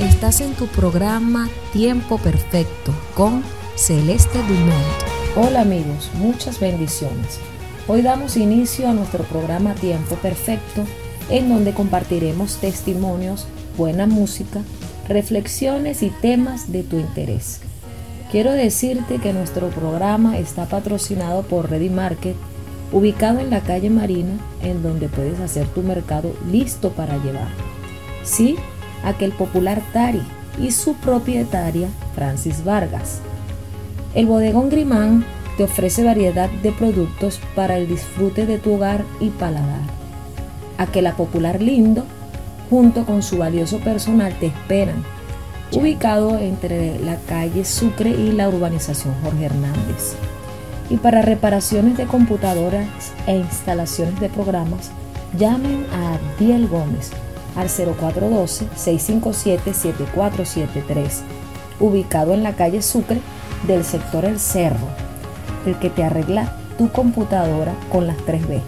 Estás en tu programa Tiempo Perfecto con Celeste Dumont. Hola amigos, muchas bendiciones. Hoy damos inicio a nuestro programa Tiempo Perfecto, en donde compartiremos testimonios, buena música, reflexiones y temas de tu interés. Quiero decirte que nuestro programa está patrocinado por Ready Market, ubicado en la calle Marina, en donde puedes hacer tu mercado listo para llevar. Sí, aquel popular Tari y su propietaria Francis Vargas. El bodegón Grimán te ofrece variedad de productos para el disfrute de tu hogar y paladar. Aquel popular Lindo, junto con su valioso personal, te esperan, ubicado entre la calle Sucre y la urbanización Jorge Hernández. Y para reparaciones de computadoras e instalaciones de programas, llamen a Abdiel Gómez al 0412-657-7473, ubicado en la calle Sucre del sector El Cerro, el que te arregla tu computadora con las 3B,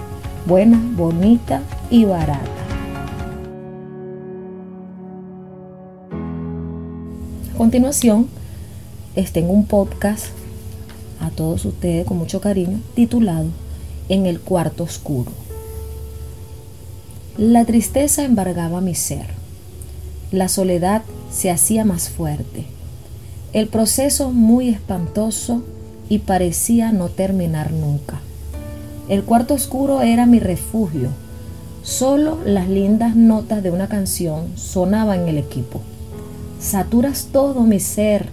buena, bonita y barata. A continuación, tengo un podcast a todos ustedes con mucho cariño titulado En el cuarto oscuro. La tristeza embargaba mi ser. La soledad se hacía más fuerte. El proceso muy espantoso y parecía no terminar nunca. El cuarto oscuro era mi refugio. Solo las lindas notas de una canción sonaban en el equipo. Saturas todo mi ser,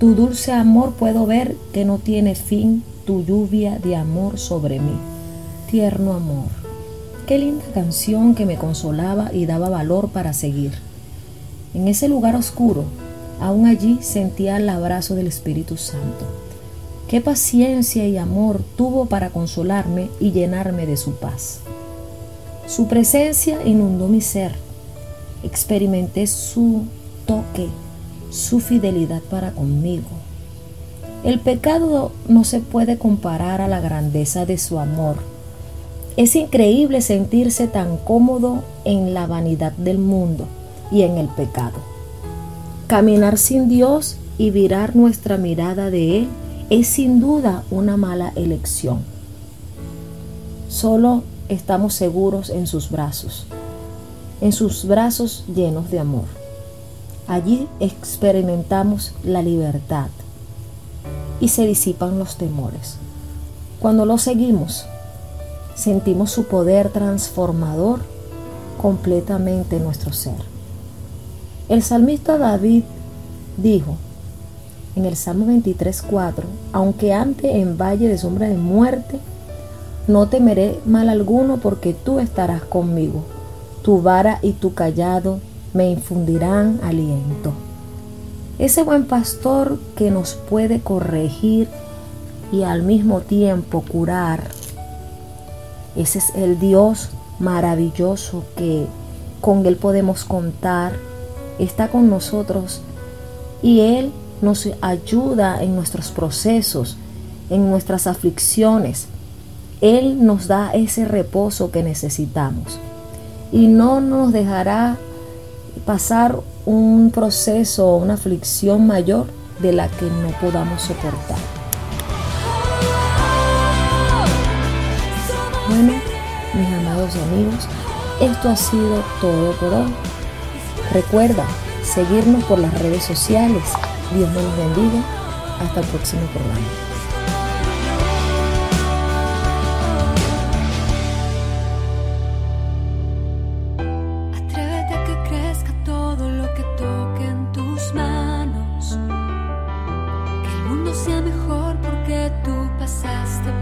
tu dulce amor puedo ver que no tiene fin, tu lluvia de amor sobre mí. Tierno amor. Qué linda canción que me consolaba y daba valor para seguir. En ese lugar oscuro, aún allí sentía el abrazo del Espíritu Santo. Qué paciencia y amor tuvo para consolarme y llenarme de su paz. Su presencia inundó mi ser. Experimenté su toque, su fidelidad para conmigo. El pecado no se puede comparar a la grandeza de su amor es increíble sentirse tan cómodo en la vanidad del mundo y en el pecado. Caminar sin Dios y virar nuestra mirada de Él es sin duda una mala elección. Solo estamos seguros en sus brazos, en sus brazos llenos de amor. Allí experimentamos la libertad y se disipan los temores. Cuando lo seguimos, sentimos su poder transformador completamente en nuestro ser. El salmista David dijo en el Salmo 23:4, aunque ante en valle de sombra de muerte, no temeré mal alguno porque tú estarás conmigo. Tu vara y tu callado me infundirán aliento. Ese buen pastor que nos puede corregir y al mismo tiempo curar ese es el Dios maravilloso que con Él podemos contar. Está con nosotros y Él nos ayuda en nuestros procesos, en nuestras aflicciones. Él nos da ese reposo que necesitamos y no nos dejará pasar un proceso o una aflicción mayor de la que no podamos soportar. Bueno, mis amados amigos, esto ha sido todo por hoy. Recuerda seguirnos por las redes sociales. Dios nos bendiga. Hasta el próximo programa. sea mejor porque tú pasaste